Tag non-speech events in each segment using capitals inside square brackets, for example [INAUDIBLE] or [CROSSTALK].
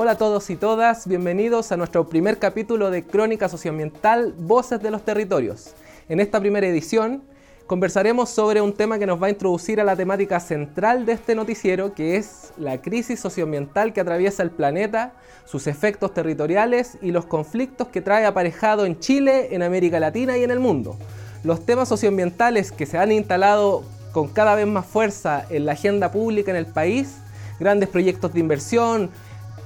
Hola a todos y todas, bienvenidos a nuestro primer capítulo de Crónica Socioambiental Voces de los Territorios. En esta primera edición conversaremos sobre un tema que nos va a introducir a la temática central de este noticiero, que es la crisis socioambiental que atraviesa el planeta, sus efectos territoriales y los conflictos que trae aparejado en Chile, en América Latina y en el mundo. Los temas socioambientales que se han instalado con cada vez más fuerza en la agenda pública en el país, grandes proyectos de inversión,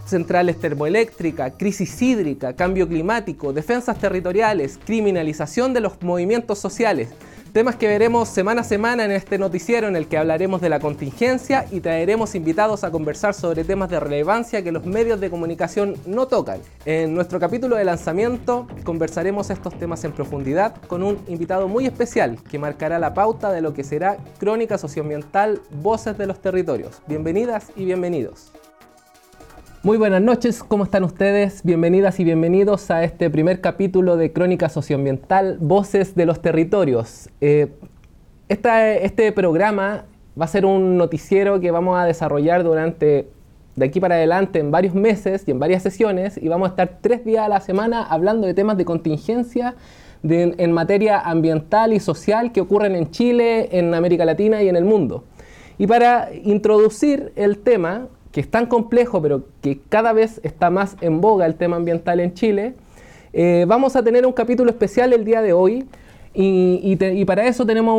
centrales termoeléctricas, crisis hídrica, cambio climático, defensas territoriales, criminalización de los movimientos sociales, Temas que veremos semana a semana en este noticiero en el que hablaremos de la contingencia y traeremos invitados a conversar sobre temas de relevancia que los medios de comunicación no tocan. En nuestro capítulo de lanzamiento conversaremos estos temas en profundidad con un invitado muy especial que marcará la pauta de lo que será Crónica Socioambiental Voces de los Territorios. Bienvenidas y bienvenidos. Muy buenas noches, ¿cómo están ustedes? Bienvenidas y bienvenidos a este primer capítulo de Crónica Socioambiental, Voces de los Territorios. Eh, este programa va a ser un noticiero que vamos a desarrollar durante de aquí para adelante en varios meses y en varias sesiones y vamos a estar tres días a la semana hablando de temas de contingencia en materia ambiental y social que ocurren en Chile, en América Latina y en el mundo. Y para introducir el tema, que es tan complejo, pero que cada vez está más en boga el tema ambiental en Chile, eh, vamos a tener un capítulo especial el día de hoy. Y, para eso tenemos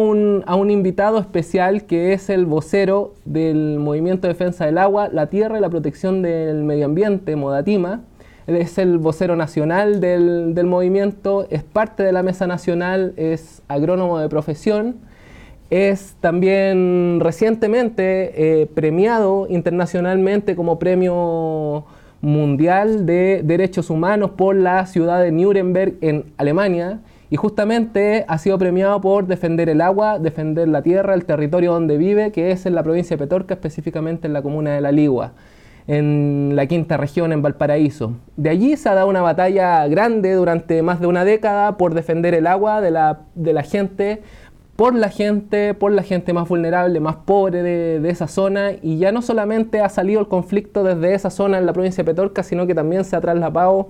a un invitado especial que es el vocero del Movimiento de Defensa del Agua, la Tierra y la Protección del Medio Ambiente, Modatima. es el vocero nacional del, del movimiento, es parte de la Mesa Nacional, es agrónomo de profesión es también recientemente eh, premiado internacionalmente como premio mundial de derechos humanos por la ciudad de Nuremberg en Alemania y justamente ha sido premiado por defender el agua, defender la tierra, el territorio donde vive, que es en la provincia de Petorca, específicamente en la comuna de La Ligua, en la quinta región, en Valparaíso. De allí se ha dado una batalla grande durante más de una década por defender el agua de la, de la gente por la gente, por la gente más vulnerable, más pobre de, esa zona, y ya no solamente ha salido el conflicto desde esa zona en la provincia de Petorca, sino que también se ha trasladado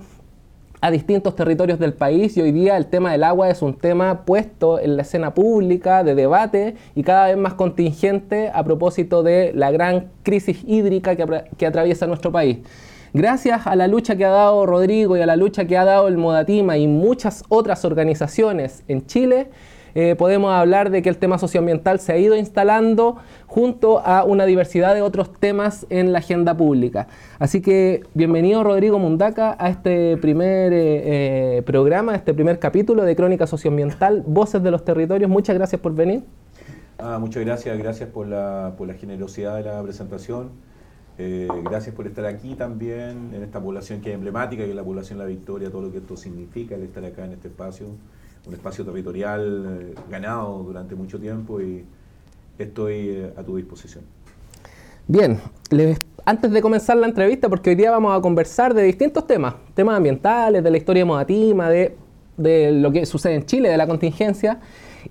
a distintos territorios del país y hoy día el tema del agua es un tema puesto en la escena pública de debate y cada vez más contingente a propósito de la gran crisis hídrica que atraviesa nuestro país. Gracias a la lucha que ha dado Rodrigo y a la lucha que ha dado el Modatima y muchas otras organizaciones en Chile, eh, podemos hablar de que el tema socioambiental se ha ido instalando junto a una diversidad de otros temas en la agenda pública. Así que bienvenido Rodrigo Mundaca a este primer eh, eh, programa, a este primer capítulo de Crónica Socioambiental, Voces de los Territorios. Muchas gracias por venir. Ah, muchas gracias, gracias por la, por la generosidad de la presentación. gracias por estar aquí también, en esta población que es emblemática, que es la población La Victoria, todo lo que esto significa, el estar acá en este espacio un espacio territorial eh, ganado durante mucho tiempo y estoy eh, a tu disposición. Bien, antes de comenzar la entrevista, porque hoy día vamos a conversar de distintos temas, temas ambientales, de la historia de Modatima, de, de lo que sucede en Chile, de la contingencia.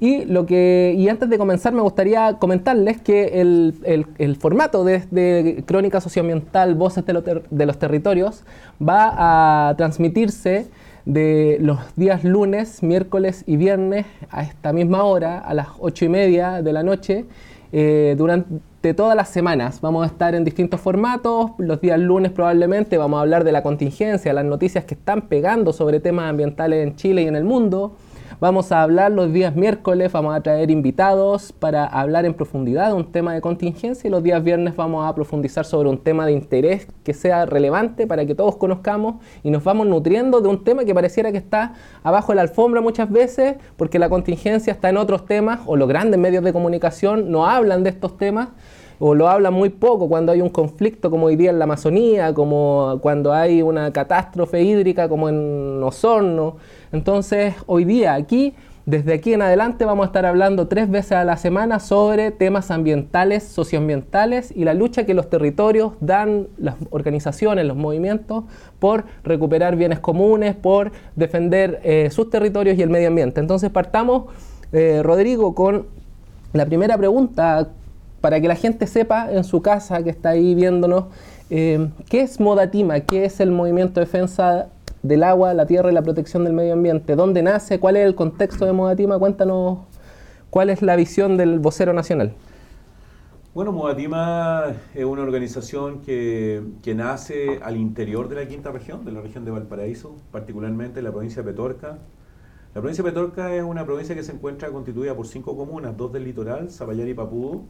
Y, lo que, y antes de comenzar me gustaría comentarles que el, el, formato de, de, Crónica Socioambiental Voces de, de, los Territorios va a transmitirse de los días lunes, miércoles y viernes a esta misma hora, a las ocho y media de la noche, eh, durante todas las semanas. Vamos a estar en distintos formatos. Los días lunes probablemente vamos a hablar de la contingencia, las noticias que están pegando sobre temas ambientales en Chile y en el mundo. Vamos a hablar los días miércoles, vamos a traer invitados para hablar en profundidad de un tema de contingencia y los días viernes vamos a profundizar sobre un tema de interés que sea relevante para que todos conozcamos y nos vamos nutriendo de un tema que pareciera que está abajo de la alfombra muchas veces porque la contingencia está en otros temas o los grandes medios de comunicación no hablan de estos temas o lo hablan muy poco cuando hay un conflicto como hoy día en la Amazonía, como cuando hay una catástrofe hídrica como en Osorno. Entonces, hoy día aquí, desde aquí en adelante, vamos a estar hablando tres veces a la semana sobre temas ambientales, socioambientales y la lucha que los territorios dan, las organizaciones, los movimientos, por recuperar bienes comunes, por defender eh, sus territorios y el medio ambiente. Entonces, partamos, eh, Rodrigo, con la primera pregunta para que la gente sepa en su casa que está ahí viéndonos Eh, ¿Qué es Modatima? ¿Qué es el movimiento de defensa del agua, la tierra y la protección del medio ambiente? ¿Dónde nace? ¿Cuál es el contexto de Modatima? Cuéntanos cuál es la visión del vocero nacional. Bueno, Modatima es una organización que, que, nace al interior de la quinta región, de la región de Valparaíso, particularmente en la provincia de Petorca. La provincia de Petorca es una provincia que se encuentra constituida por cinco comunas, dos del litoral, Zapallar y Papudo,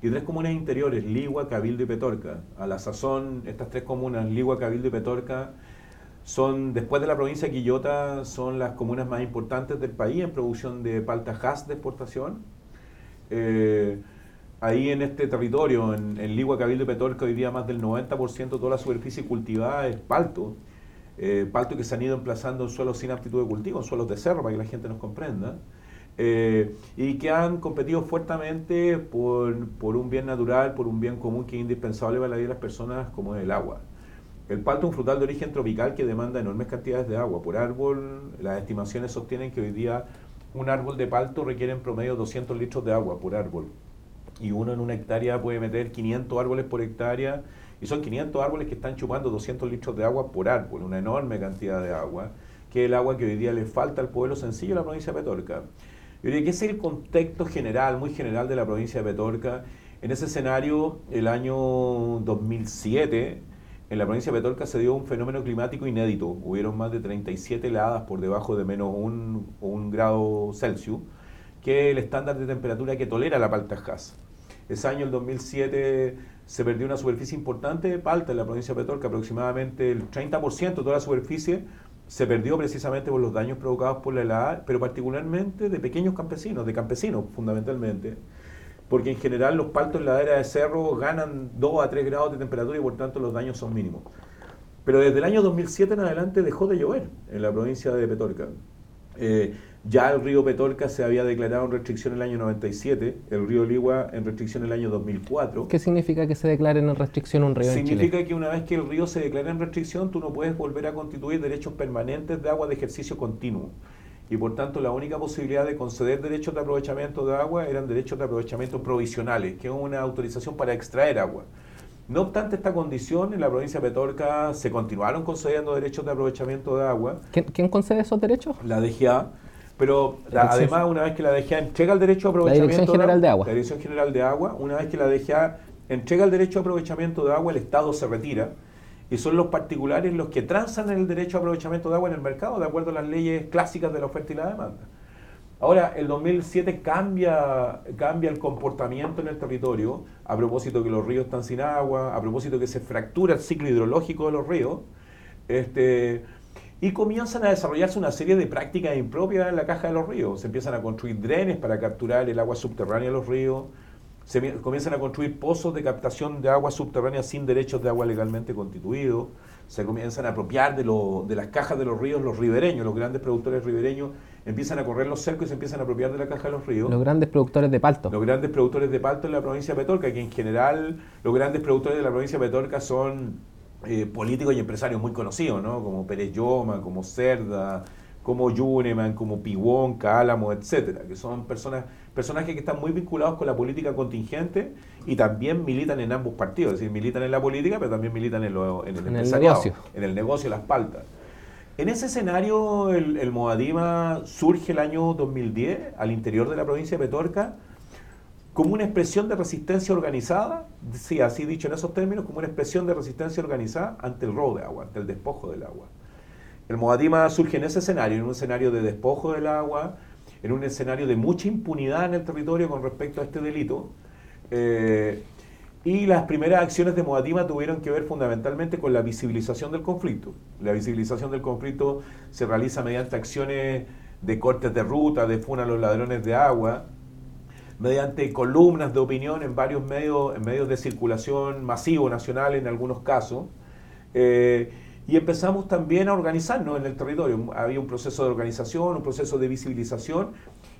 y tres comunas interiores, Ligua, Cabildo y Petorca. A la sazón, estas tres comunas, Ligua, Cabildo y Petorca, son, después de la provincia de Quillota, son las comunas más importantes del país en producción de palta de exportación. Eh, ahí en este territorio, en, Ligua, Cabildo y Petorca, hoy día más del 90% de toda la superficie cultivada es palto. Eh, palto que se han ido emplazando en suelos sin aptitud de cultivo, en suelos de cerro, para que la gente nos comprenda. Eh, y que han competido fuertemente por, un bien natural, por un bien común que es indispensable para la vida de las personas, como es el agua. El palto es un frutal de origen tropical que demanda enormes cantidades de agua por árbol. Las estimaciones sostienen que hoy día un árbol de palto requiere en promedio 200 litros de agua por árbol. Y uno en una hectárea puede meter 500 árboles por hectárea. Y son 500 árboles que están chupando 200 litros de agua por árbol, una enorme cantidad de agua, que es el agua que hoy día le falta al pueblo sencillo de la provincia de Petorca. Yo diría que ese es el contexto general, muy general de la provincia de Petorca. En ese escenario, el año 2007, en la provincia de Petorca se dio un fenómeno climático inédito. Hubieron más de 37 heladas por debajo de menos un, un grado Celsius, que es el estándar de temperatura que tolera la palta Hass. Ese año, el 2007, se perdió una superficie importante de palta en la provincia de Petorca, aproximadamente el 30% de toda la superficie se perdió precisamente por los daños provocados por la helada, pero particularmente de pequeños campesinos, de campesinos fundamentalmente, porque en general los paltos en ladera de cerro ganan 2 a 3 grados de temperatura y por tanto los daños son mínimos. Pero desde el año 2007 en adelante dejó de llover en la provincia de Petorca. Eh, ya el río Petorca se había declarado en restricción en el año 97, el río Ligua en restricción en el año 2004. ¿Qué significa que se declare en restricción un río Significa que una vez que el río se declara en restricción, tú no puedes volver a constituir derechos permanentes de agua de ejercicio continuo. Y por tanto, la única posibilidad de conceder derechos de aprovechamiento de agua eran derechos de aprovechamiento provisionales, que es una autorización para extraer agua. No obstante esta condición, en la provincia de Petorca se continuaron concediendo derechos de aprovechamiento de agua. ¿Quién, concede esos derechos? La DGA pero además, una vez que la DGA entrega el derecho de aprovechamiento. La Dirección General de Agua. La Dirección General de Agua, una vez que la DGA entrega el derecho de aprovechamiento de agua, el Estado se retira y son los particulares los que transan el derecho de aprovechamiento de agua en el mercado de acuerdo a las leyes clásicas de la oferta y la demanda. Ahora, el 2007 cambia, cambia el comportamiento en el territorio a propósito que los ríos están sin agua, a propósito que se fractura el ciclo hidrológico de los ríos. Este, y comienzan a desarrollarse una serie de prácticas impropias en la caja de los ríos. Se empiezan a construir drenes para capturar el agua subterránea de los ríos, se comienzan a construir pozos de captación de agua subterránea sin derechos de agua legalmente constituidos, se comienzan a apropiar de, de las cajas de los ríos los ribereños, los grandes productores ribereños empiezan a correr los cercos y se empiezan a apropiar de la caja de los ríos. Los grandes productores de palto. Los grandes productores de palto en la provincia de Petorca, que en general los grandes productores de la provincia de Petorca son eh, políticos y empresarios muy conocidos, ¿no? Como Pérez Yoma, como Cerda, como Yuneman, como Piwón, Cálamo, etcétera, que son personas, personajes que están muy vinculados con la política contingente y también militan en ambos partidos, es decir, militan en la política, pero también militan en, el, negocio. En el negocio, las paltas. En ese escenario, el, el Moadima surge el año 2010 al interior de la provincia de Petorca como una expresión de resistencia organizada, sí, así dicho en esos términos, como una expresión de resistencia organizada ante el robo de agua, ante el despojo del agua. El Moadima surge en ese escenario, en un escenario de despojo del agua, en un escenario de mucha impunidad en el territorio con respecto a este delito. Eh, y las primeras acciones de Moadima tuvieron que ver fundamentalmente con la visibilización del conflicto. La visibilización del conflicto se realiza mediante acciones de cortes de ruta, de funa a los ladrones de agua, mediante columnas de opinión en varios medios, en medios de circulación masivo nacional en algunos casos. Eh, y empezamos también a organizarnos en el territorio. Había un proceso de organización, un proceso de visibilización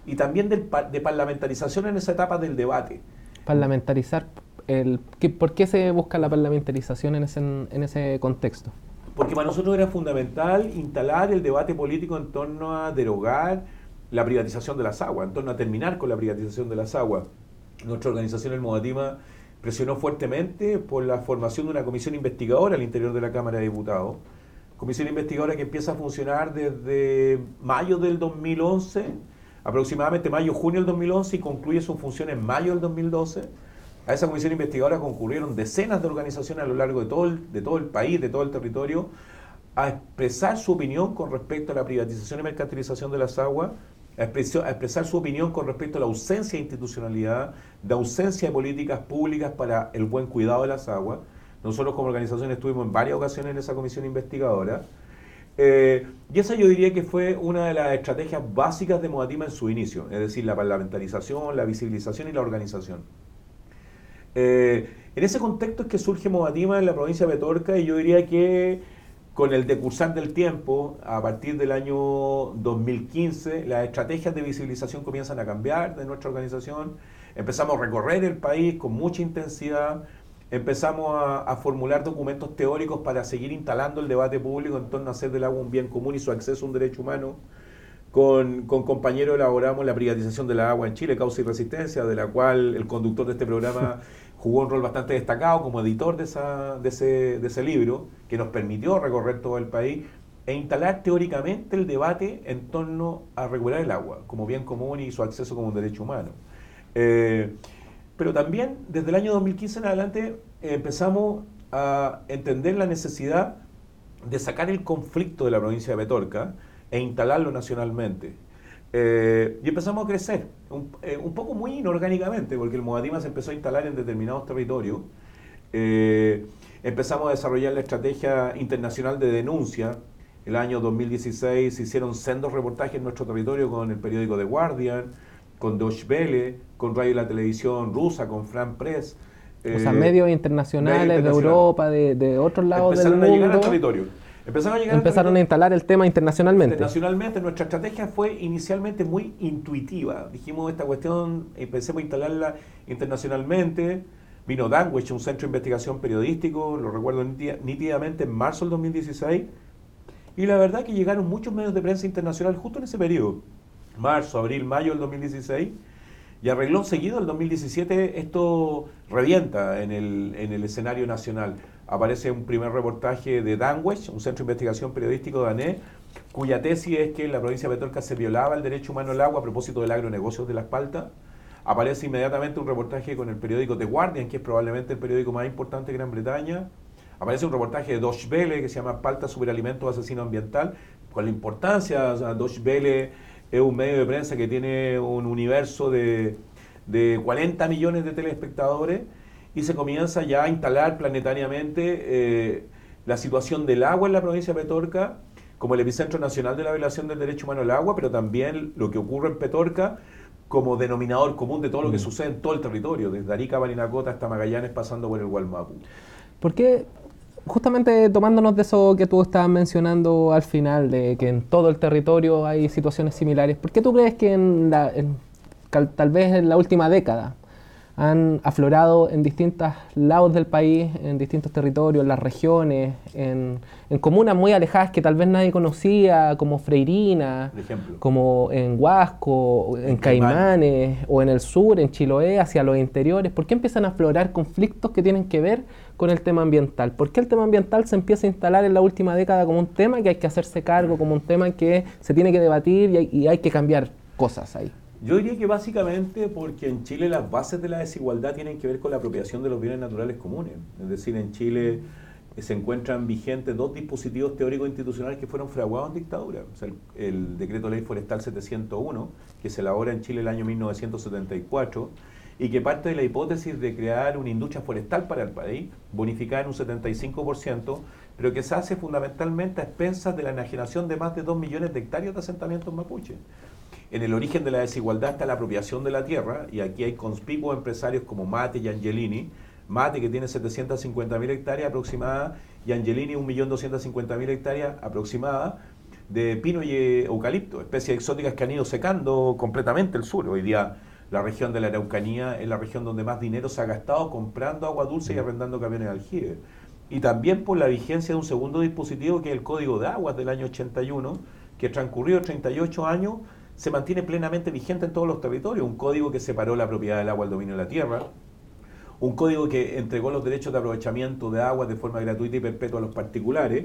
y también de, de parlamentarización en esa etapa del debate. Parlamentarizar, el, ¿por qué se busca la parlamentarización en ese, en ese contexto? Porque para nosotros era fundamental instalar el debate político en torno a derogar la privatización de las aguas, en torno a terminar con la privatización de las aguas. Nuestra organización, el Modatima, presionó fuertemente por la formación de una comisión investigadora al interior de la Cámara de Diputados. Comisión investigadora que empieza a funcionar desde mayo del 2011, aproximadamente mayo-junio del 2011 y concluye su función en mayo del 2012. A esa comisión investigadora concurrieron decenas de organizaciones a lo largo de todo el, de todo el país, de todo el territorio, a expresar su opinión con respecto a la privatización y mercantilización de las aguas, a, expresar su opinión con respecto a la ausencia de institucionalidad, de ausencia de políticas públicas para el buen cuidado de las aguas. Nosotros como organización estuvimos en varias ocasiones en esa comisión investigadora. Eh, y esa yo diría que fue una de las estrategias básicas de Modatima en su inicio, es decir, la parlamentarización, la visibilización y la organización. Eh, en ese contexto es que surge Modatima en la provincia de Petorca y yo diría que con el decursar del tiempo, a partir del año 2015, las estrategias de visibilización comienzan a cambiar de nuestra organización. Empezamos a recorrer el país con mucha intensidad, empezamos a, formular documentos teóricos para seguir instalando el debate público en torno a hacer del agua un bien común y su acceso a un derecho humano. Con, con compañeros elaboramos la privatización del agua en Chile, causa y resistencia, de la cual el conductor de este programa [LAUGHS] jugó un rol bastante destacado como editor de, esa, de, ese, de ese libro, que nos permitió recorrer todo el país e instalar teóricamente el debate en torno a regular el agua como bien común y su acceso como un derecho humano. Eh, pero también desde el año 2015 en adelante empezamos a entender la necesidad de sacar el conflicto de la provincia de Petorca e instalarlo nacionalmente. Eh, y empezamos a crecer, eh, un, poco muy inorgánicamente, porque el Modatima se empezó a instalar en determinados territorios. Eh, empezamos a desarrollar la estrategia internacional de denuncia. El año 2016 se hicieron sendos reportajes en nuestro territorio con el periódico The Guardian, con Deutsche Welle, con Radio y la Televisión Rusa, con Fran Press. o sea, medios internacionales de Europa, de, otros lados del mundo. a llegar al territorio. Empezaron a, instalar el tema internacionalmente. Internacionalmente, nuestra estrategia fue inicialmente muy intuitiva. Dijimos esta cuestión, empecemos a instalarla internacionalmente. Vino Danwich, un centro de investigación periodístico, lo recuerdo nítidamente, en marzo del 2016. Y la verdad que llegaron muchos medios de prensa internacional justo en ese periodo, marzo, abril, mayo del 2016. Y arregló seguido el 2017 esto revienta en el, en el escenario nacional aparece un primer reportaje de Danwich, un centro de investigación periodístico danés, cuya tesis es que en la provincia de Petorca se violaba el derecho humano al agua a propósito del agronegocio de la espalda. Aparece inmediatamente un reportaje con el periódico The Guardian, que es probablemente el periódico más importante de Gran Bretaña. Aparece un reportaje de Deutsche Welle que se llama Palta Superalimentos Asesino Ambiental, con la importancia, o Welle es un medio de prensa que tiene un universo de, de 40 millones de telespectadores y se comienza ya a instalar planetariamente eh, la situación del agua en la provincia de Petorca como el epicentro nacional de la violación del derecho humano al agua, pero también lo que ocurre en Petorca como denominador común de todo lo que mm. sucede en todo el territorio, desde Arica, Barinacota hasta Magallanes, pasando por el Gualmapu. ¿Por qué, justamente tomándonos de eso que tú estabas mencionando al final, de que en todo el territorio hay situaciones similares, ¿por qué tú crees que en tal vez en la última década han aflorado en distintos lados del país, en distintos territorios, en las regiones, en, comunas muy alejadas que tal vez nadie conocía, como Freirina, como en Huasco, en, Caimanes, o en el sur, en Chiloé, hacia los interiores. ¿Por qué empiezan a aflorar conflictos que tienen que ver con el tema ambiental? ¿Por qué el tema ambiental se empieza a instalar en la última década como un tema que hay que hacerse cargo, como un tema que se tiene que debatir y hay que cambiar cosas ahí? Yo diría que básicamente porque en Chile las bases de la desigualdad tienen que ver con la apropiación de los bienes naturales comunes. Es decir, en Chile se encuentran vigentes dos dispositivos teóricos institucionales que fueron fraguados en dictadura. el, decreto ley forestal 701, que se elabora en Chile el año 1974 y que parte de la hipótesis de crear una industria forestal para el país, bonificada en un 75%, pero que se hace fundamentalmente a expensas de la enajenación de más de 2 millones de hectáreas de asentamientos mapuches. En el origen de la desigualdad está la apropiación de la tierra, y aquí hay conspicuos empresarios como Mate y Angelini. Mate, que tiene 750.000 hectáreas aproximadas, y Angelini, 1.250.000 hectáreas aproximadas de pino y eucalipto, especies exóticas que han ido secando completamente el sur. Hoy día la región de la Araucanía es la región donde más dinero se ha gastado comprando agua dulce y mm. arrendando camiones de aljibe. Y también por la vigencia de un segundo dispositivo que es el Código de Aguas del año 81, que transcurrido 38 años se mantiene plenamente vigente en todos los territorios. Un código que separó la propiedad del agua al dominio de la tierra. un código que entregó los derechos de aprovechamiento de agua de forma gratuita y perpetua a los particulares.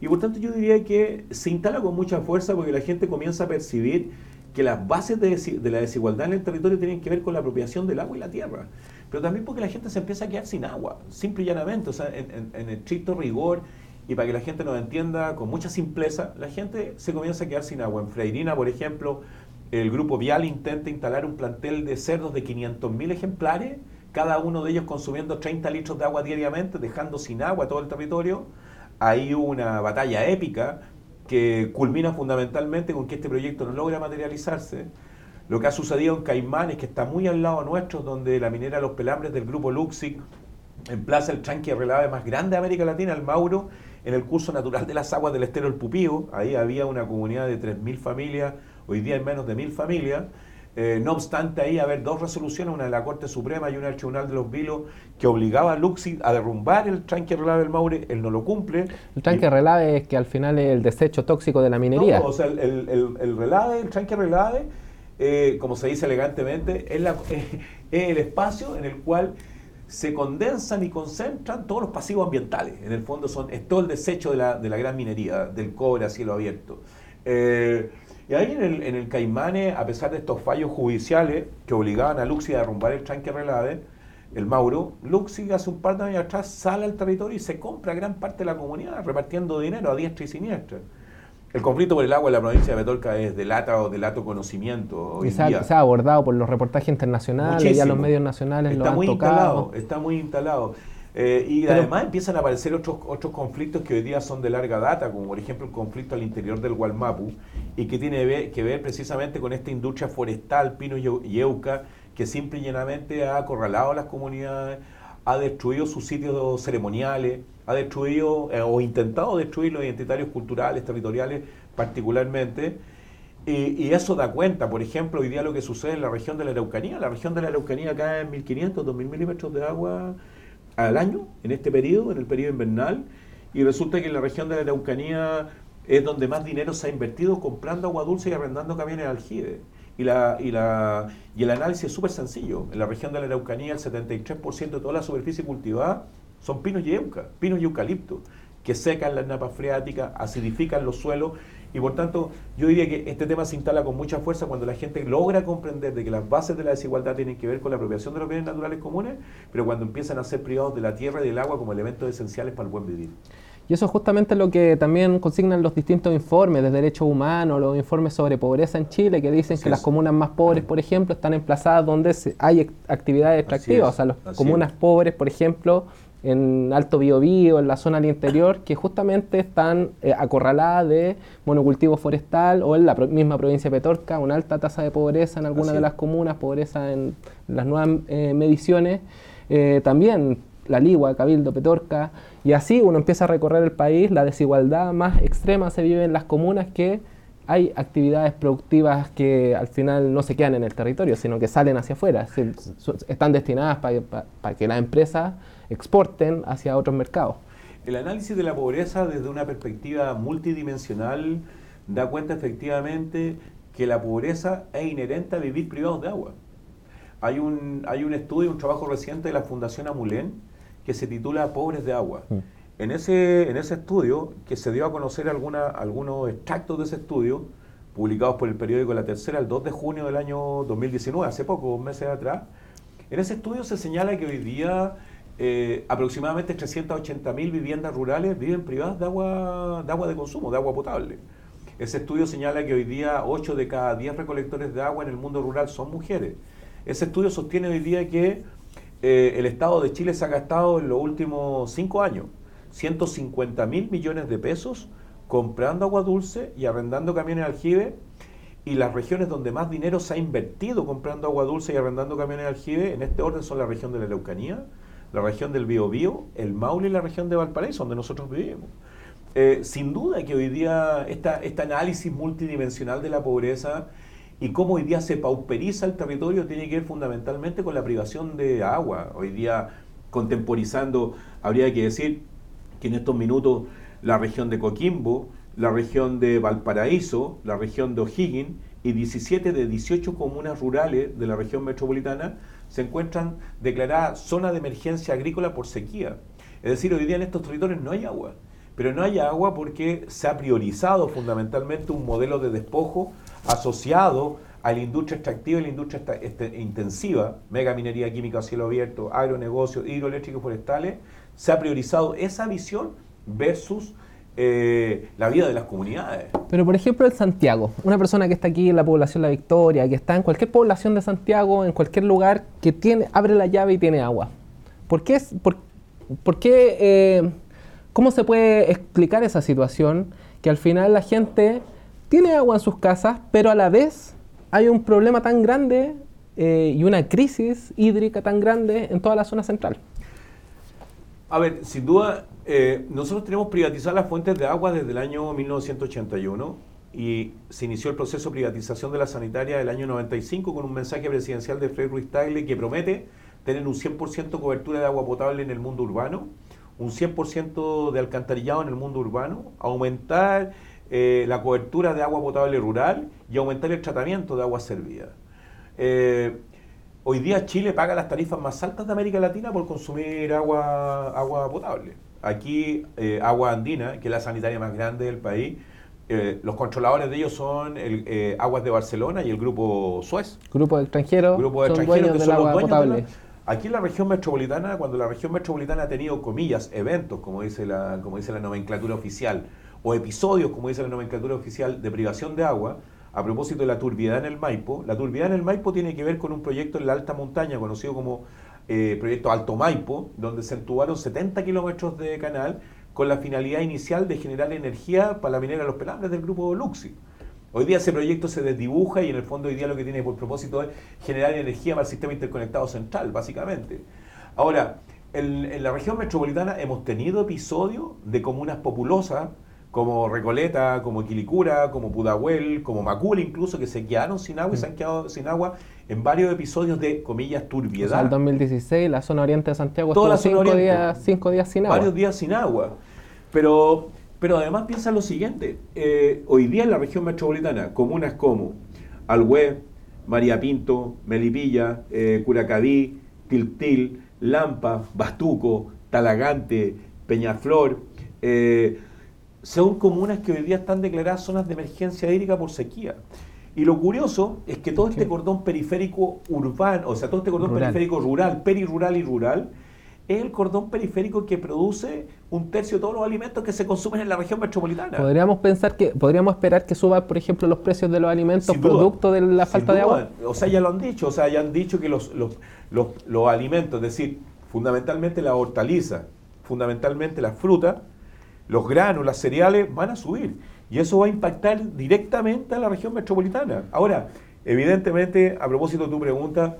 Y por tanto yo diría que se instala con mucha fuerza porque la gente comienza a percibir que las bases de, la desigualdad en el territorio tienen que ver con la apropiación del agua y la tierra. Pero también porque la gente se empieza a quedar sin agua, simple y llanamente, o sea, en, en estricto rigor y para que la gente nos entienda con mucha simpleza, la gente se comienza a quedar sin agua. En Freirina, por ejemplo, el grupo Vial intenta instalar un plantel de cerdos de 500.000 ejemplares, cada uno de ellos consumiendo 30 litros de agua diariamente, dejando sin agua todo el territorio. Hay una batalla épica que culmina fundamentalmente con que este proyecto no logra materializarse. Lo que ha sucedido en Caimanes, que está muy al lado nuestro, donde la minera Los Pelambres del grupo Luxic emplaza el tranque relave más grande de América Latina, el Mauro, en el curso natural de las aguas del estero El Pupío. Ahí había una comunidad de 3.000 familias, hoy día hay menos de 1.000 familias. Eh, no obstante, ahí haber dos resoluciones, una de la Corte Suprema y una del Tribunal de los Vilos, que obligaba a Luxi a derrumbar el tranque relave del Maure, él no lo cumple. El tranque relave es que al final es el desecho tóxico de la minería. No, o sea, el, el, el, relave, el tranque relave, eh, como se dice elegantemente, es, la, [LAUGHS] es el espacio en el cual se condensan y concentran todos los pasivos ambientales. En el fondo son, es todo el desecho de la, de la gran minería, del cobre a cielo abierto. Eh, y ahí en el, en el Caimane, a pesar de estos fallos judiciales que obligaban a Luxi a derrumbar el tranque relave, el Mauro, Luxi hace un par de años atrás sale al territorio y se compra gran parte de la comunidad repartiendo dinero a diestra y siniestra. El conflicto por el agua en la provincia de Petorca es de lata o de lato conocimiento. y se ha, abordado por los reportajes internacionales, y ya los medios nacionales está lo han muy tocado. Instalado, está muy instalado. Eh, y además empiezan a aparecer otros, otros conflictos que hoy día son de larga data, como por ejemplo el conflicto al interior del Gualmapu, y que tiene que ver precisamente con esta industria forestal, pino y euca, que simple y llanamente ha acorralado a las comunidades, ha destruido sus sitios ceremoniales, ha destruido eh, o intentado destruir los identitarios culturales, territoriales particularmente. Y, eso da cuenta, por ejemplo, hoy día lo que sucede en la región de la Araucanía. La región de la Araucanía cae en 1.500, 2.000 milímetros de agua al año, en este periodo, en el periodo invernal. Y resulta que en la región de la Araucanía es donde más dinero se ha invertido comprando agua dulce y arrendando camiones de aljibe. Y, la, y, la, y el análisis es súper sencillo. En la región de la Araucanía, el 73% de toda la superficie cultivada son pinos y euca, pinos y eucalipto, que secan las napas freáticas, acidifican los suelos y por tanto yo diría que este tema se instala con mucha fuerza cuando la gente logra comprender de que las bases de la desigualdad tienen que ver con la apropiación de los bienes naturales comunes, pero cuando empiezan a ser privados de la tierra y del agua como elementos esenciales para el buen vivir. Y eso es justamente lo que también consignan los distintos informes de derechos humanos, los informes sobre pobreza en Chile, que dicen que las comunas más pobres, por ejemplo, están emplazadas donde hay actividades extractivas. o sea, las comunas pobres, por ejemplo, en Alto Biobío, en la zona del interior, que justamente están eh, acorraladas de monocultivo forestal o en la misma provincia de Petorca, una alta tasa de pobreza en algunas de las comunas, pobreza en las nuevas eh, mediciones, eh, también la Ligua, Cabildo, Petorca, y así uno empieza a recorrer el país, la desigualdad más extrema se vive en las comunas que hay actividades productivas que al final no se quedan en el territorio, sino que salen hacia afuera, están destinadas para que las empresas exporten hacia otros mercados. El análisis de la pobreza desde una perspectiva multidimensional da cuenta efectivamente que la pobreza es inherente a vivir privados de agua. Hay un, hay un estudio, un trabajo reciente de la Fundación Amulén que se titula Pobres de Agua. Mm. En, ese, en ese estudio, que se dio a conocer alguna, algunos extractos de ese estudio, publicados por el periódico La Tercera el 2 de junio del año 2019, hace pocos meses atrás, en ese estudio se señala que hoy día eh, aproximadamente 380.000 viviendas rurales viven privadas de agua, de agua de consumo, de agua potable. Ese estudio señala que hoy día 8 de cada 10 recolectores de agua en el mundo rural son mujeres. Ese estudio sostiene hoy día que eh, el Estado de Chile se ha gastado en los últimos 5 años 150 mil millones de pesos comprando agua dulce y arrendando camiones aljibe y las regiones donde más dinero se ha invertido comprando agua dulce y arrendando camiones aljibe, en este orden son la región de la Leucanía, la región del Biobío, el Maule y la región de Valparaíso, donde nosotros vivimos. Eh, sin duda que hoy día este análisis multidimensional de la pobreza y cómo hoy día se pauperiza el territorio tiene que ver fundamentalmente con la privación de agua. Hoy día, contemporizando, habría que decir que en estos minutos la región de Coquimbo, la región de Valparaíso, la región de O'Higgins y 17 de 18 comunas rurales de la región metropolitana se encuentran declaradas zonas de emergencia agrícola por sequía. Es decir, hoy día en estos territorios no hay agua, pero no hay agua porque se ha priorizado fundamentalmente un modelo de despojo asociado a la industria extractiva y la industria este, intensiva, mega minería química a cielo abierto, agronegocios, hidroeléctricos forestales, se ha priorizado esa visión versus eh, la vida de las comunidades. Pero por ejemplo en Santiago, una persona que está aquí en la población La Victoria, que está en cualquier población de Santiago, en cualquier lugar, que tiene, abre la llave y tiene agua. ¿Por qué? Por, por qué eh, ¿Cómo se puede explicar esa situación? Que al final la gente tiene agua en sus casas, pero a la vez hay un problema tan grande eh, y una crisis hídrica tan grande en toda la zona central. A ver, sin duda, eh, nosotros tenemos privatizar las fuentes de agua desde el año 1981 y se inició el proceso de privatización de la sanitaria del año 95 con un mensaje presidencial de Fred Ruiz Tagle que promete tener un 100% cobertura de agua potable en el mundo urbano, un 100% de alcantarillado en el mundo urbano, aumentar eh, la cobertura de agua potable rural y aumentar el tratamiento de agua servida. Eh, hoy día Chile paga las tarifas más altas de América Latina por consumir agua, agua potable. Aquí, eh, Agua Andina, que es la sanitaria más grande del país, eh, los controladores de ellos son el, eh, Aguas de Barcelona y el grupo Suez. Grupo de extranjeros. Grupo de extranjeros que son los dueños potable. Aquí en la región metropolitana, cuando la región metropolitana ha tenido comillas, eventos, como dice la, como dice la nomenclatura oficial, o episodios, como dice la nomenclatura oficial, de privación de agua, a propósito de la turbiedad en el Maipo, la turbiedad en el Maipo tiene que ver con un proyecto en la alta montaña conocido como eh, proyecto Alto Maipo, donde se entubaron 70 kilómetros de canal con la finalidad inicial de generar energía para la minera Los Pelambres del grupo Luxi. Hoy día ese proyecto se desdibuja y en el fondo hoy día lo que tiene por propósito es generar energía para el sistema interconectado central, básicamente. Ahora, en la región metropolitana hemos tenido episodios de comunas populosas como Recoleta, como Quilicura, como Pudahuel, como Macul incluso, que se quedaron sin agua y se han quedado sin agua en varios episodios de, comillas, turbiedad. O sea, el 2016 la zona oriente de Santiago Toda estuvo cinco, días, cinco días sin agua. Varios días sin agua. Pero, pero además piensa lo siguiente, eh, hoy día en la región metropolitana, comunas como Alhué, María Pinto, Melipilla, eh, Curacaví, Tiltil, Lampa, Bastuco, Talagante, Peñaflor, eh, son comunas que hoy día están declaradas zonas de emergencia hídrica por sequía. Y lo curioso es que todo este cordón periférico urbano, o sea, todo este cordón periférico rural, perirural y rural, es el cordón periférico que produce un tercio de todos los alimentos que se consumen en la región metropolitana. Podríamos pensar que, podríamos esperar que suba, por ejemplo, los precios de los alimentos producto de la falta de agua. O sea, ya lo han dicho, o sea, ya han dicho que los, los, los, los alimentos, es decir, fundamentalmente la hortaliza, fundamentalmente la fruta, los granos, las cereales van a subir. Y eso va a impactar directamente a la región metropolitana. Ahora, evidentemente, a propósito de tu pregunta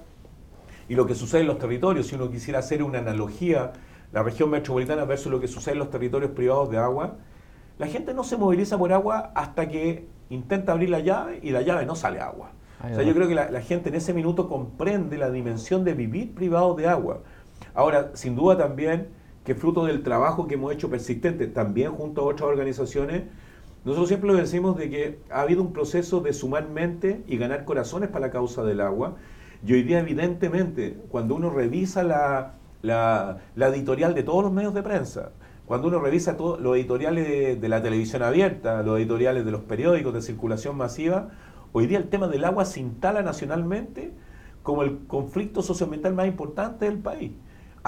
y lo que sucede en los territorios, si uno quisiera hacer una analogía, la región metropolitana versus lo que sucede en los territorios privados de agua, la gente no se moviliza por agua hasta que intenta abrir la llave y la llave no sale agua. o sea, yo creo que la, la, gente en ese minuto comprende la dimensión de vivir privado de agua. Ahora, sin duda también que fruto del trabajo que hemos hecho persistente, también junto a otras organizaciones, nosotros siempre decimos de que ha habido un proceso de sumar mente y ganar corazones para la causa del agua. Y hoy día, evidentemente, cuando uno revisa la, la, editorial de todos los medios de prensa, cuando uno revisa todos los editoriales de, la televisión abierta, los editoriales de los periódicos de circulación masiva, hoy día el tema del agua se instala nacionalmente como el conflicto socioambiental más importante del país.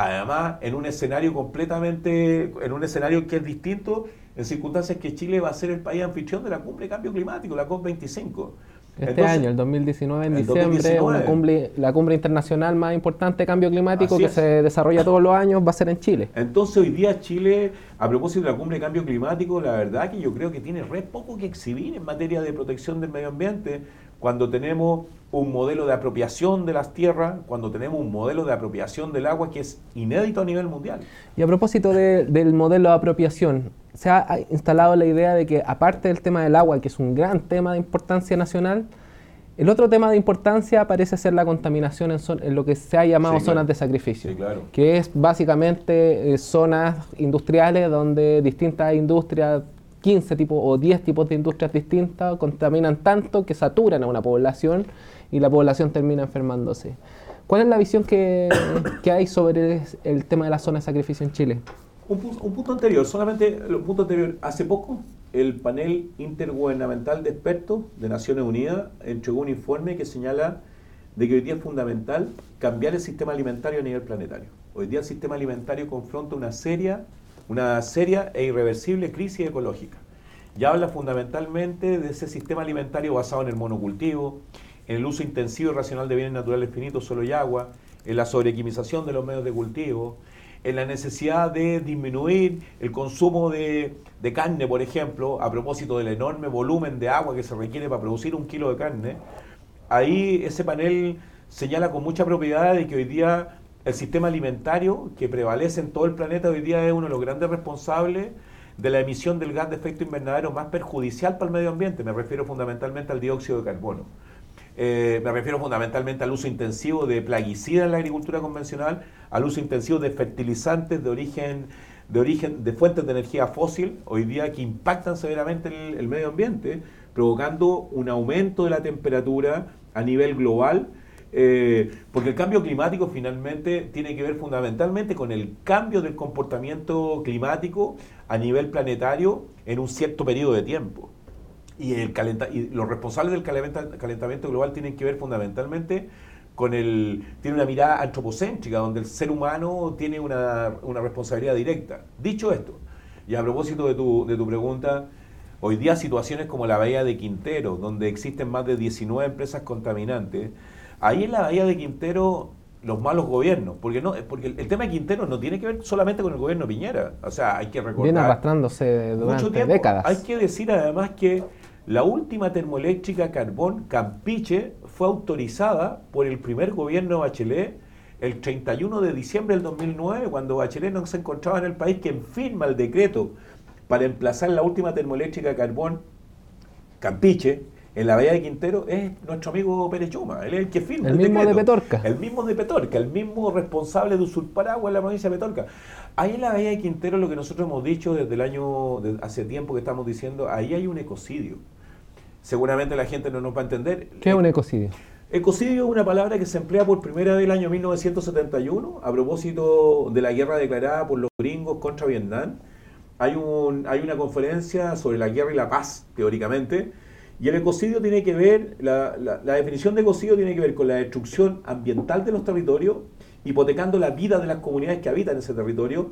Además, en un escenario completamente, en un escenario que es distinto, en circunstancias que Chile va a ser el país anfitrión de la cumbre de cambio climático, la COP25. Este año, el 2019, en diciembre, la cumbre internacional más importante de cambio climático que se desarrolla todos los años va a ser en Chile. Entonces, hoy día Chile, a propósito de la cumbre de cambio climático, la verdad que yo creo que tiene re poco que exhibir en materia de protección del medio ambiente, cuando tenemos un modelo de apropiación de las tierras, cuando tenemos un modelo de apropiación del agua que es inédito a nivel mundial. Y a propósito del modelo de apropiación, se ha instalado la idea de que aparte del tema del agua, que es un gran tema de importancia nacional, el otro tema de importancia parece ser la contaminación en, lo que se ha llamado zonas de sacrificio, que es básicamente eh, zonas industriales donde distintas industrias 15 tipos o 10 tipos de industrias distintas contaminan tanto que saturan a una población y la población termina enfermándose. ¿Cuál es la visión que, hay sobre el tema de la zona de sacrificio en Chile? Un, punto anterior, solamente un punto anterior. Hace poco el panel intergubernamental de expertos de Naciones Unidas entregó un informe que señala de que hoy día es fundamental cambiar el sistema alimentario a nivel planetario. Hoy día el sistema alimentario confronta una seria, una seria e irreversible crisis ecológica. Y habla fundamentalmente de ese sistema alimentario basado en el monocultivo, en el uso intensivo y racional de bienes naturales finitos, solo y agua, en la sobrequimización de los medios de cultivo, en la necesidad de disminuir el consumo de, de, carne, por ejemplo, a propósito del enorme volumen de agua que se requiere para producir un kilo de carne, ahí ese panel señala con mucha propiedad de que hoy día el sistema alimentario que prevalece en todo el planeta hoy día es uno de los grandes responsables de la emisión del gas de efecto invernadero más perjudicial para el medio ambiente. Me refiero fundamentalmente al dióxido de carbono. Eh, me refiero fundamentalmente al uso intensivo de plaguicidas en la agricultura convencional, al uso intensivo de fertilizantes de origen de origen de fuentes de energía fósil hoy día que impactan severamente el, medio ambiente, provocando un aumento de la temperatura a nivel global, eh, porque el cambio climático finalmente tiene que ver fundamentalmente con el cambio del comportamiento climático a nivel planetario en un cierto periodo de tiempo. Y, el y los responsables del calentamiento global tienen que ver fundamentalmente con el. tiene una mirada antropocéntrica, donde el ser humano tiene una, responsabilidad directa. Dicho esto, y a propósito de tu, de tu pregunta, hoy día situaciones como la Bahía de Quintero, donde existen más de 19 empresas contaminantes, ahí en la Bahía de Quintero los malos gobiernos, porque no, porque el, tema de Quintero no tiene que ver solamente con el gobierno Piñera, o sea, hay que recordar. Viene arrastrándose durante décadas. Hay que decir además que la última termoeléctrica carbón Campiche fue autorizada por el primer gobierno de Bachelet el 31 de diciembre del 2009, cuando Bachelet no se encontraba en el país, quien firma el decreto para emplazar la última termoeléctrica carbón Campiche en la Bahía de Quintero es nuestro amigo Pérez Chuma, él es el que firma el, mismo de Petorca. El mismo de Petorca, el mismo responsable de usurpar agua en la provincia de Petorca. Ahí en la Bahía de Quintero lo que nosotros hemos dicho desde el año, hace tiempo que estamos diciendo, ahí hay un ecocidio seguramente la gente no nos va a entender. ¿Qué es un ecocidio? Ecocidio es una palabra que se emplea por primera vez el año 1971 a propósito de la guerra declarada por los gringos contra Vietnam. Hay, un, hay una conferencia sobre la guerra y la paz, teóricamente, y el ecocidio tiene que ver, la, la definición de ecocidio tiene que ver con la destrucción ambiental de los territorios, hipotecando la vida de las comunidades que habitan ese territorio,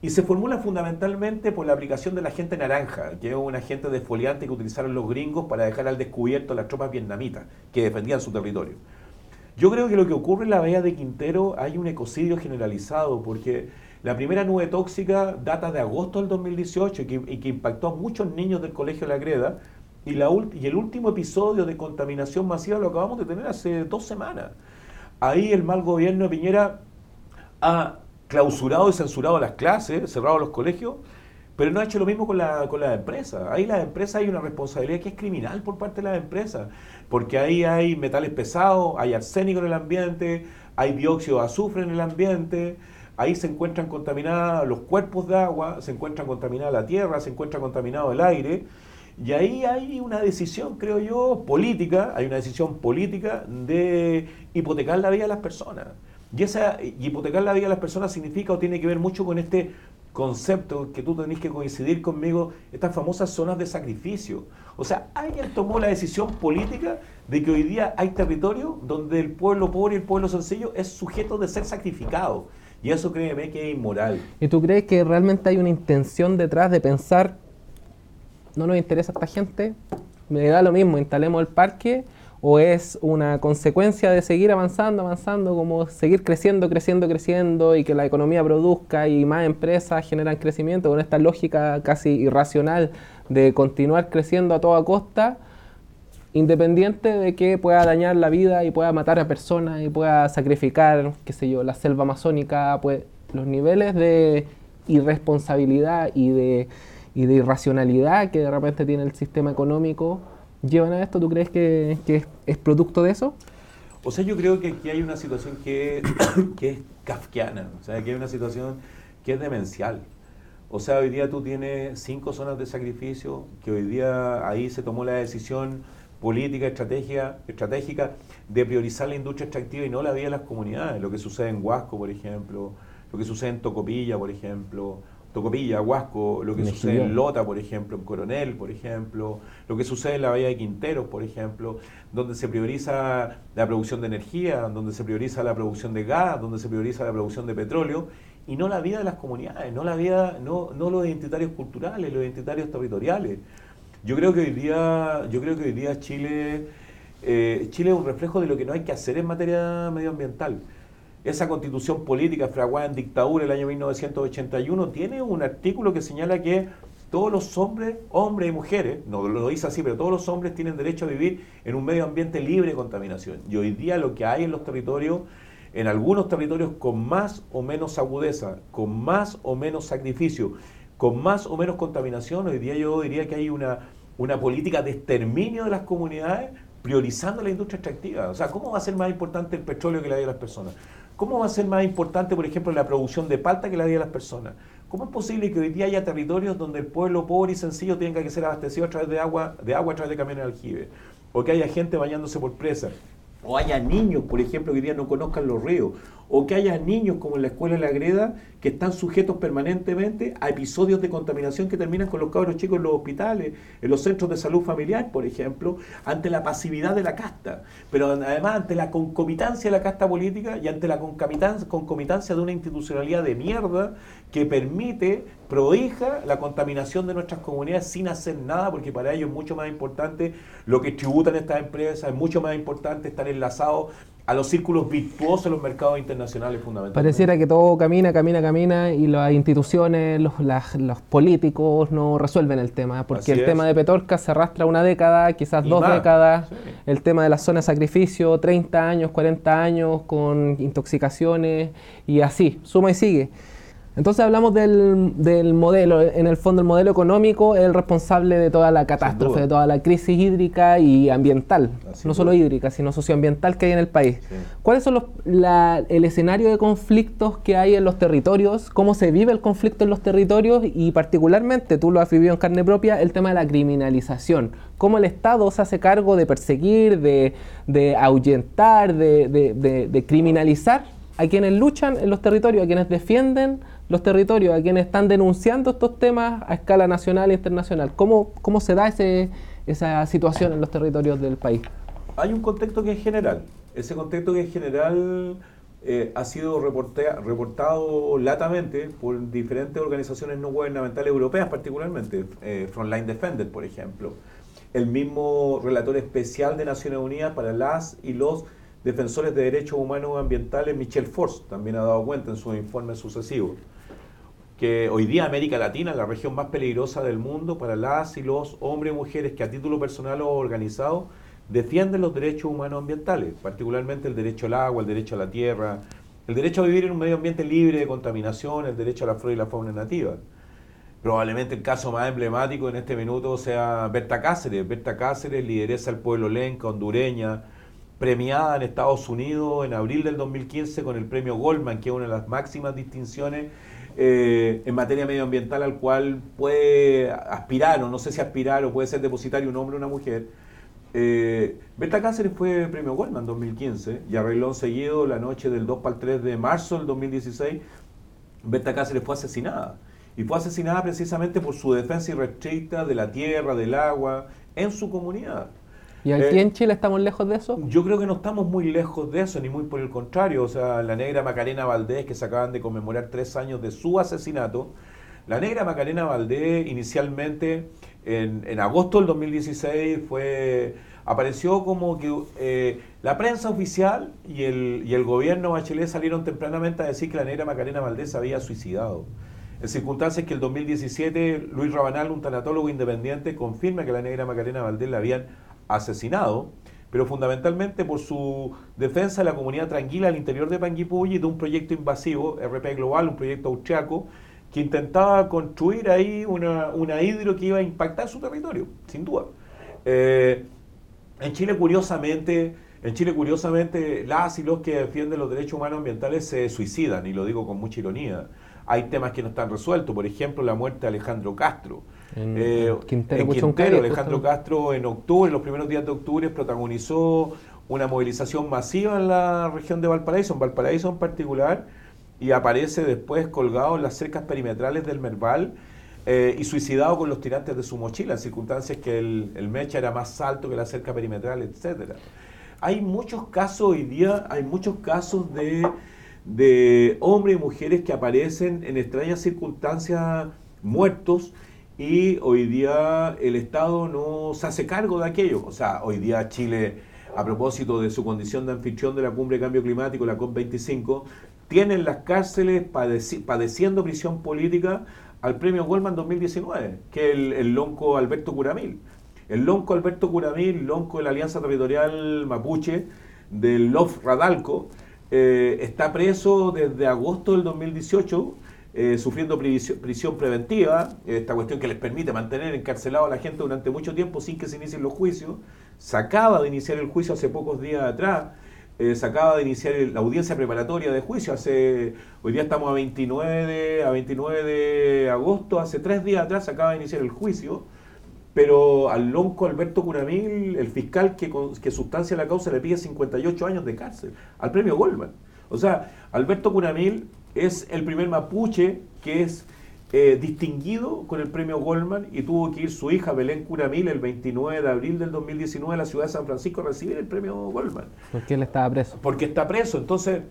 y se formula fundamentalmente por la aplicación del agente naranja, que es un agente desfoliante que utilizaron los gringos para dejar al descubierto las tropas vietnamitas que defendían su territorio. Yo creo que lo que ocurre en la bahía de Quintero hay un ecocidio generalizado, porque la primera nube tóxica data de agosto del 2018 y que, impactó a muchos niños del colegio La Greda, y, la, y el último episodio de contaminación masiva lo acabamos de tener hace dos semanas. Ahí el mal gobierno de Piñera ha clausurado y censurado las clases, cerrado los colegios, pero no ha hecho lo mismo con, la, con las empresas. Ahí las empresas hay una responsabilidad que es criminal por parte de las empresas, porque ahí hay metales pesados, hay arsénico en el ambiente, hay dióxido de azufre en el ambiente, ahí se encuentran contaminados los cuerpos de agua, se encuentra contaminada la tierra, se encuentra contaminado el aire, y ahí hay una decisión, creo yo, política, hay una decisión política de hipotecar la vida de las personas. Y, esa, hipotecar la vida de las personas significa o tiene que ver mucho con este concepto que tú tenés que coincidir conmigo, estas famosas zonas de sacrificio. O sea, alguien tomó la decisión política de que hoy día hay territorio donde el pueblo pobre y el pueblo sencillo es sujeto de ser sacrificado. Y eso créeme que es inmoral. ¿Y tú crees que realmente hay una intención detrás de pensar, no nos interesa esta gente, me da lo mismo, instalemos el parque o es una consecuencia de seguir avanzando, avanzando, como seguir creciendo, creciendo, creciendo y que la economía produzca y más empresas generan crecimiento con esta lógica casi irracional de continuar creciendo a toda costa, independiente de que pueda dañar la vida y pueda matar a personas y pueda sacrificar, qué sé yo, la selva amazónica, pues los niveles de irresponsabilidad y de, y de irracionalidad que de repente tiene el sistema económico llevan a esto? ¿Tú crees que, es, producto de eso? O sea, yo creo que aquí hay una situación que, [COUGHS] que es kafkiana, o sea, que hay una situación que es demencial. O sea, hoy día tú tienes cinco zonas de sacrificio, que hoy día ahí se tomó la decisión política estratégica, estratégica de priorizar la industria extractiva y no la vida de las comunidades. Lo que sucede en Huasco, por ejemplo, lo que sucede en Tocopilla, por ejemplo, Tocopilla, Huasco, lo que sucede en Lota, por ejemplo, en Coronel, por ejemplo, lo que sucede en la Bahía de Quinteros, por ejemplo, donde se prioriza la producción de energía, donde se prioriza la producción de gas, donde se prioriza la producción de petróleo, y no la vida de las comunidades, no la vida, no, no los identitarios culturales, los identitarios territoriales. Yo creo que hoy día, yo creo que hoy día Chile, eh, Chile es un reflejo de lo que no hay que hacer en materia medioambiental. Esa constitución política fraguada en dictadura el año 1981 tiene un artículo que señala que todos los hombres, hombres y mujeres, no lo dice así, pero todos los hombres tienen derecho a vivir en un medio ambiente libre de contaminación. Y hoy día lo que hay en los territorios, en algunos territorios con más o menos agudeza, con más o menos sacrificio, con más o menos contaminación, hoy día yo diría que hay una, una política de exterminio de las comunidades priorizando la industria extractiva. O sea, ¿cómo va a ser más importante el petróleo que la vida de las personas? ¿Cómo va a ser más importante, por ejemplo, la producción de palta que la vida de las personas? ¿Cómo es posible que hoy día haya territorios donde el pueblo pobre y sencillo tenga que ser abastecido a través de agua, de agua a través de camiones de aljibe? O que haya gente bañándose por presa. O haya niños, por ejemplo, que hoy día no conozcan los ríos o que haya niños como en la escuela de la Greda que están sujetos permanentemente a episodios de contaminación que terminan con los cabros chicos en los hospitales, en los centros de salud familiar, por ejemplo, ante la pasividad de la casta, pero además ante la concomitancia de la casta política y ante la concomitancia de una institucionalidad de mierda que permite, prohija la contaminación de nuestras comunidades sin hacer nada, porque para ellos es mucho más importante lo que tributan estas empresas, es mucho más importante estar enlazados a los círculos virtuosos en los mercados internacionales fundamentalmente. Pareciera que todo camina, camina, camina y las instituciones, los, los políticos no resuelven el tema, porque el tema de Petorca se arrastra una década, quizás dos décadas, el tema de la zona de sacrificio, 30 años, 40 años con intoxicaciones y así, suma y sigue. Entonces hablamos del, del, modelo, en el fondo el modelo económico es el responsable de toda la catástrofe, de toda la crisis hídrica y ambiental, no solo hídrica, sino socioambiental que hay en el país. ¿Cuáles son los, el escenario de conflictos que hay en los territorios? ¿Cómo se vive el conflicto en los territorios? Y particularmente, tú lo has vivido en carne propia, el tema de la criminalización. ¿Cómo el Estado se hace cargo de perseguir, de, de ahuyentar, de, de, de criminalizar a quienes luchan en los territorios, a quienes defienden los territorios, a quienes están denunciando estos temas a escala nacional e internacional. ¿Cómo, cómo se da ese, esa situación en los territorios del país? Hay un contexto que es general. Ese contexto que es general eh, ha sido reportado latamente por diferentes organizaciones no gubernamentales europeas, particularmente eh, Frontline Defender, por ejemplo. El mismo relator especial de Naciones Unidas para las y los defensores de derechos humanos ambientales, Michel Force, también ha dado cuenta en sus informes sucesivos que hoy día América Latina es la región más peligrosa del mundo para las y los hombres y mujeres que a título personal o organizado defienden los derechos humanos ambientales, particularmente el derecho al agua, el derecho a la tierra, el derecho a vivir en un medio ambiente libre de contaminación, el derecho a la flora y la fauna nativa. Probablemente el caso más emblemático en este minuto sea Berta Cáceres. Berta Cáceres, lideresa del pueblo lenca, hondureña, premiada en Estados Unidos en abril del 2015 con el premio Goldman, que es una de las máximas distinciones eh, en materia medioambiental al cual puede aspirar, o no sé si aspirar, o puede ser depositario un hombre o una mujer. Eh, Berta Cáceres fue premio Goldman en 2015 y arregló seguido la noche del 2 para el 3 de marzo del 2016. Berta Cáceres fue asesinada. Y fue asesinada precisamente por su defensa irrestricta de la tierra, del agua, en su comunidad. ¿Y aquí eh, en Chile estamos lejos de eso? Yo creo que no estamos muy lejos de eso, ni muy por el contrario. O sea, la negra Macarena Valdés, que se acaban de conmemorar tres años de su asesinato, la negra Macarena Valdés inicialmente en, agosto del 2016 fue apareció como que eh, la prensa oficial y el, y el gobierno bachelet salieron tempranamente a decir que la negra Macarena Valdés había suicidado. En circunstancias que el 2017 Luis Rabanal, un tanatólogo independiente, confirma que la negra Macarena Valdés la habían asesinado, pero fundamentalmente por su defensa de la comunidad tranquila al interior de Panguipulli de un proyecto invasivo, RP Global, un proyecto austriaco, que intentaba construir ahí una, una hidro que iba a impactar su territorio, sin duda. Eh, en Chile, curiosamente, en Chile, curiosamente, las y los que defienden los derechos humanos ambientales se suicidan, y lo digo con mucha ironía. Hay temas que no están resueltos, por ejemplo, la muerte de Alejandro Castro, En, eh, Quintero, Alejandro Castro en octubre, en los primeros días de octubre, protagonizó una movilización masiva en la región de Valparaíso, en Valparaíso en particular, y aparece después colgado en las cercas perimetrales del Merval eh, y suicidado con los tirantes de su mochila, en circunstancias que el, el mecha era más alto que la cerca perimetral, etcétera. Hay muchos casos hoy día, hay muchos casos de, de hombres y mujeres que aparecen en extrañas circunstancias muertos y hoy día el Estado no se hace cargo de aquello. O sea, hoy día Chile, a propósito de su condición de anfitrión de la cumbre de cambio climático, la COP25, tiene en las cárceles padeciendo prisión política al premio Goldman 2019, que es el, lonco Alberto Curamil. El lonco Alberto Curamil, lonco de la Alianza Territorial Mapuche, del LOF Radalco, eh, está preso desde agosto del 2018 eh, sufriendo prisión, preventiva, esta cuestión que les permite mantener encarcelado a la gente durante mucho tiempo sin que se inicien los juicios. Se acaba de iniciar el juicio hace pocos días atrás, eh, se acaba de iniciar la audiencia preparatoria de juicio, hace, hoy día estamos a 29 a 29 de agosto, hace tres días atrás se acaba de iniciar el juicio, pero al lonco Alberto Curamil, el fiscal que, que sustancia la causa, le pide 58 años de cárcel, al premio Goldman. O sea, Alberto Curamil es el primer mapuche que es eh, distinguido con el premio Goldman y tuvo que ir su hija Belén Curamil el 29 de abril del 2019 a la ciudad de San Francisco a recibir el premio Goldman. ¿Por qué él estaba preso? Porque está preso. Entonces,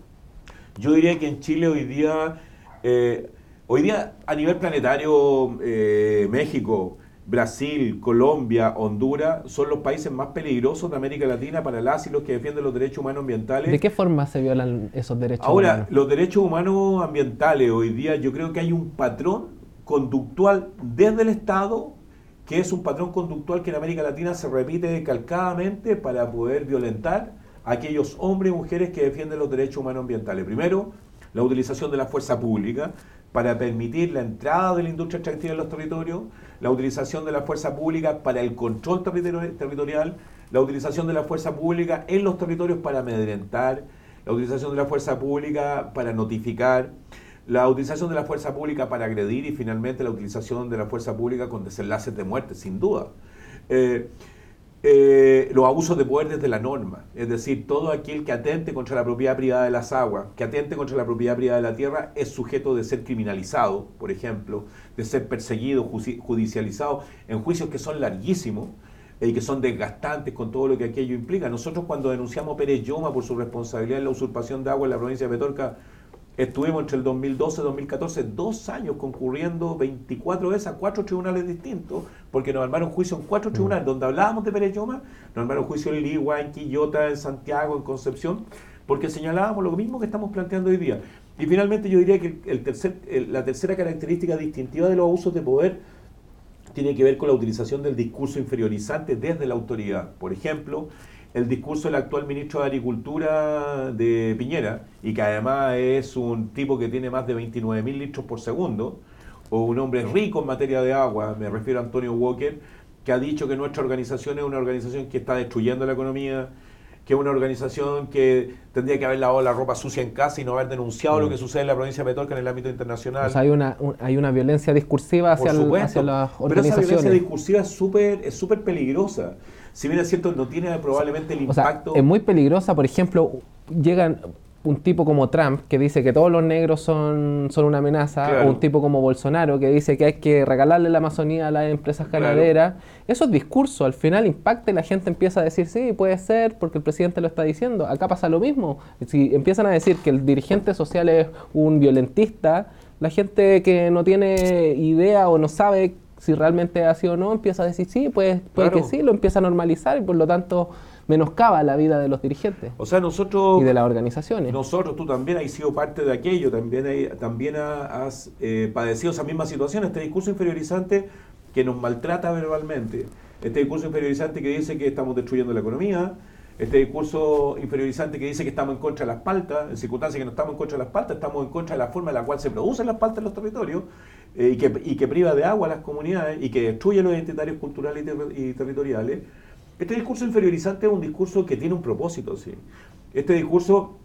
yo diría que en Chile hoy día, eh, hoy día a nivel planetario, eh, México, Brasil, Colombia, Honduras son los países más peligrosos de América Latina para las y los que defienden los derechos humanos ambientales. ¿De qué forma se violan esos derechos Ahora, humanos? Ahora, los derechos humanos ambientales hoy día yo creo que hay un patrón conductual desde el Estado que es un patrón conductual que en América Latina se repite calcadamente para poder violentar a aquellos hombres y mujeres que defienden los derechos humanos ambientales. Primero, la utilización de la fuerza pública para permitir la entrada de la industria extractiva en los territorios, la utilización de la fuerza pública para el control territorial, la utilización de la fuerza pública en los territorios para amedrentar, la utilización de la fuerza pública para notificar, la utilización de la fuerza pública para agredir y finalmente la utilización de la fuerza pública con desenlaces de muerte, sin duda. Eh, eh, los abusos de poder desde la norma, es decir, todo aquel que atente contra la propiedad privada de las aguas, que atente contra la propiedad privada de la tierra, es sujeto de ser criminalizado, por ejemplo, de ser perseguido, judicializado, en juicios que son larguísimos y que son desgastantes con todo lo que aquello implica. Nosotros cuando denunciamos a Pérez Yoma por su responsabilidad en la usurpación de agua en la provincia de Petorca, Estuvimos entre el 2012 y 2014 dos años concurriendo 24 veces a cuatro tribunales distintos, porque nos armaron juicio en cuatro mm. tribunales, donde hablábamos de Pérez Yoma, nos armaron juicio en Ligua, en Quillota, en Santiago, en Concepción, porque señalábamos lo mismo que estamos planteando hoy día. Y finalmente yo diría que el tercer, la tercera característica distintiva de los abusos de poder tiene que ver con la utilización del discurso inferiorizante desde la autoridad. Por ejemplo, el discurso del actual ministro de Agricultura de Piñera, y que además es un tipo que tiene más de 29 mil litros por segundo, o un hombre rico en materia de agua, me refiero a Antonio Walker, que ha dicho que nuestra organización es una organización que está destruyendo la economía, que es una organización que tendría que haber lavado la ropa sucia en casa y no haber denunciado lo mm. que sucede en la provincia de Petorca en el ámbito internacional. Hay una, hay una violencia discursiva hacia, hacia las organizaciones. Pero esa violencia discursiva es súper es súper peligrosa si bien es cierto, no tiene probablemente el impacto. es muy peligrosa, por ejemplo, llegan un tipo como Trump que dice que todos los negros son, son una amenaza, o un tipo como Bolsonaro que dice que hay que regalarle la Amazonía a las empresas ganaderas, esos discursos al final impactan y la gente empieza a decir, sí, puede ser porque el presidente lo está diciendo. Acá pasa lo mismo. Si empiezan a decir que el dirigente social es un violentista, la gente que no tiene idea o no sabe si realmente ha sido o no, empieza a decir sí, puede, puede que sí, lo empieza a normalizar y por lo tanto menoscaba la vida de los dirigentes. O sea, nosotros... Y de las organizaciones. Nosotros, tú también has sido parte de aquello, también, también has eh, padecido esa misma situación, este discurso inferiorizante que nos maltrata verbalmente, este discurso inferiorizante que dice que estamos destruyendo la economía, este discurso inferiorizante que dice que estamos en contra de las paltas, en circunstancias que no estamos en contra de las paltas, estamos en contra de la forma en la cual se producen las paltas en los territorios eh, y, que, y, que, priva de agua a las comunidades y que destruye los identitarios culturales y, territoriales. Este discurso inferiorizante es un discurso que tiene un propósito, ¿sí? Este discurso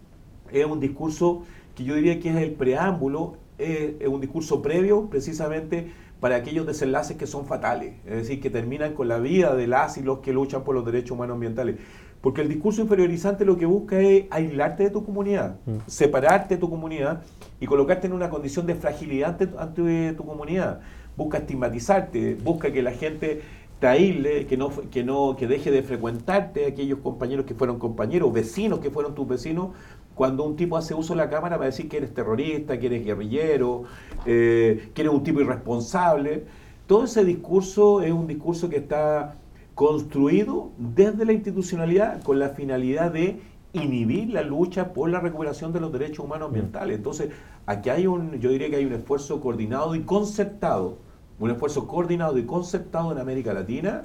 es un discurso que yo diría que es el preámbulo, es un discurso previo precisamente para aquellos desenlaces que son fatales, es decir, que terminan con la vida de las y los que luchan por los derechos humanos ambientales. Porque el discurso inferiorizante lo que busca es aislarte de tu comunidad, mm. separarte de tu comunidad y colocarte en una condición de fragilidad ante, tu comunidad. Busca estigmatizarte, busca que la gente te aísle, que no, que no, que deje de frecuentarte aquellos compañeros que fueron compañeros, vecinos que fueron tus vecinos, cuando un tipo hace uso de la cámara para decir que eres terrorista, que eres guerrillero, eh, que eres un tipo irresponsable. Todo ese discurso es un discurso que está construido desde la institucionalidad con la finalidad de inhibir la lucha por la recuperación de los derechos humanos ambientales. Entonces, aquí hay un, yo diría que hay un esfuerzo coordinado y concertado, un esfuerzo coordinado y concertado en América Latina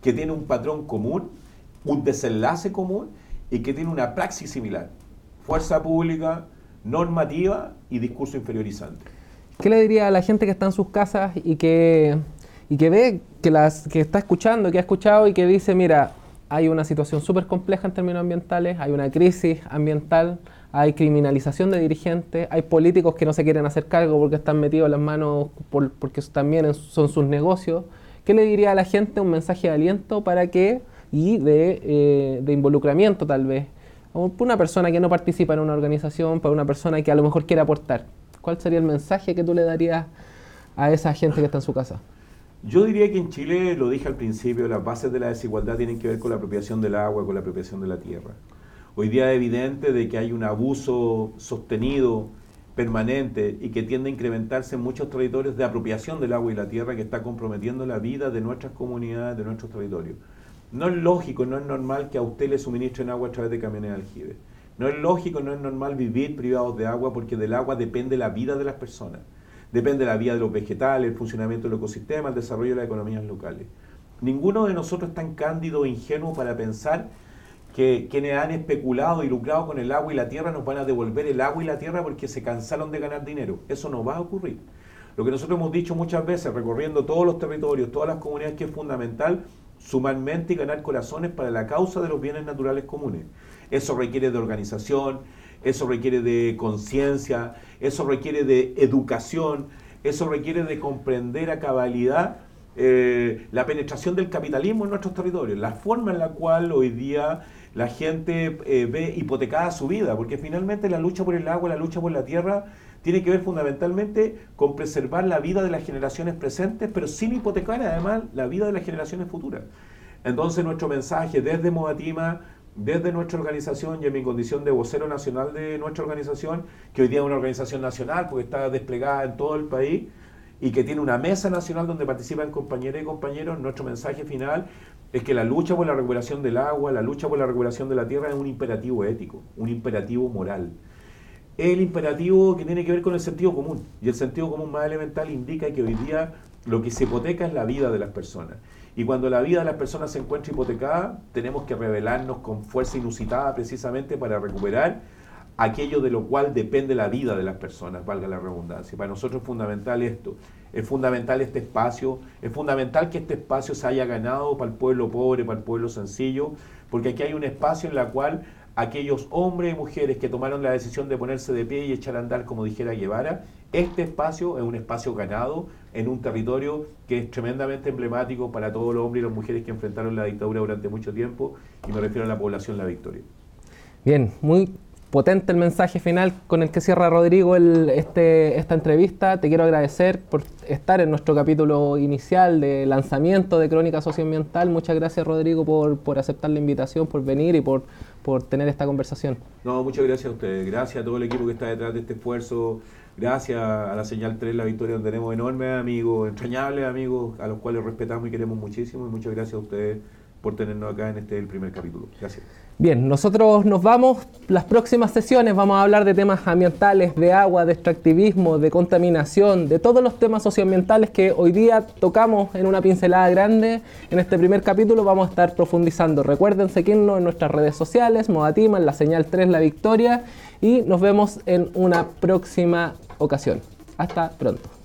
que tiene un patrón común, un desenlace común y que tiene una praxis similar. Fuerza pública, normativa y discurso inferiorizante. ¿Qué le diría a la gente que está en sus casas y que y que ve que, las, que está escuchando, que ha escuchado y que dice, mira, hay una situación súper compleja en términos ambientales, hay una crisis ambiental, hay criminalización de dirigentes, hay políticos que no se quieren hacer cargo porque están metidos las manos porque también son sus negocios. ¿Qué le diría a la gente un mensaje de aliento para que, y de, eh, de involucramiento tal vez, para una persona que no participa en una organización, para una persona que a lo mejor quiere aportar? ¿Cuál sería el mensaje que tú le darías a esa gente que está en su casa? Yo diría que en Chile, lo dije al principio, las bases de la desigualdad tienen que ver con la apropiación del agua, con la apropiación de la tierra. Hoy día es evidente de que hay un abuso sostenido, permanente y que tiende a incrementarse en muchos territorios de apropiación del agua y la tierra que está comprometiendo la vida de nuestras comunidades, de nuestros territorios. No es lógico, no es normal que a usted le suministren agua a través de camiones de aljibe. No es lógico, no es normal vivir privados de agua porque del agua depende la vida de las personas. Depende de la vida de los vegetales, el funcionamiento del ecosistema, el desarrollo de las economías locales. Ninguno de nosotros es tan cándido e ingenuo para pensar que quienes han especulado y lucrado con el agua y la tierra nos van a devolver el agua y la tierra porque se cansaron de ganar dinero. Eso no va a ocurrir. Lo que nosotros hemos dicho muchas veces, recorriendo todos los territorios, todas las comunidades, que es fundamental sumarmente y ganar corazones para la causa de los bienes naturales comunes. Eso requiere de organización, eso requiere de conciencia, eso requiere de educación, eso requiere de comprender a cabalidad eh, la penetración del capitalismo en nuestros territorios, la forma en la cual hoy día la gente eh, ve hipotecada su vida, porque finalmente la lucha por el agua, la lucha por la tierra, tiene que ver fundamentalmente con preservar la vida de las generaciones presentes, pero sin hipotecar además la vida de las generaciones futuras. Entonces nuestro mensaje desde Moatima desde nuestra organización y en mi condición de vocero nacional de nuestra organización, que hoy día es una organización nacional porque está desplegada en todo el país y que tiene una mesa nacional donde participan compañeras y compañeros, nuestro mensaje final es que la lucha por la recuperación del agua, la lucha por la recuperación de la tierra es un imperativo ético, un imperativo moral. Es el imperativo que tiene que ver con el sentido común y el sentido común más elemental indica que hoy día lo que se hipoteca es la vida de las personas. Y cuando la vida de las personas se encuentra hipotecada, tenemos que revelarnos con fuerza inusitada precisamente para recuperar aquello de lo cual depende la vida de las personas, valga la redundancia. Para nosotros es fundamental esto, es fundamental este espacio, es fundamental que este espacio se haya ganado para el pueblo pobre, para el pueblo sencillo, porque aquí hay un espacio en el cual aquellos hombres y mujeres que tomaron la decisión de ponerse de pie y echar a andar, como dijera Guevara, este espacio es un espacio ganado en un territorio que es tremendamente emblemático para todos los hombres y las mujeres que enfrentaron la dictadura durante mucho tiempo, y me refiero a la población La Victoria. Bien, muy potente el mensaje final con el que cierra Rodrigo este, esta entrevista. Te quiero agradecer por estar en nuestro capítulo inicial de lanzamiento de Crónica Socioambiental. Muchas gracias Rodrigo por, por aceptar la invitación, por venir y por, por tener esta conversación. No, muchas gracias a ustedes. Gracias a todo el equipo que está detrás de este esfuerzo gracias a la señal 3 La Victoria, donde tenemos enormes amigos, entrañables amigos, a los cuales respetamos y queremos muchísimo. Y muchas gracias a ustedes por tenernos acá en este primer capítulo. Gracias. Bien, nosotros nos vamos. Las próximas sesiones vamos a hablar de temas ambientales, de agua, de extractivismo, de contaminación, de todos los temas socioambientales que hoy día tocamos en una pincelada grande. En este primer capítulo vamos a estar profundizando. Recuerden seguirnos en nuestras redes sociales, Modatima, en la señal 3 La Victoria y nos vemos en una próxima ocasión. Hasta pronto.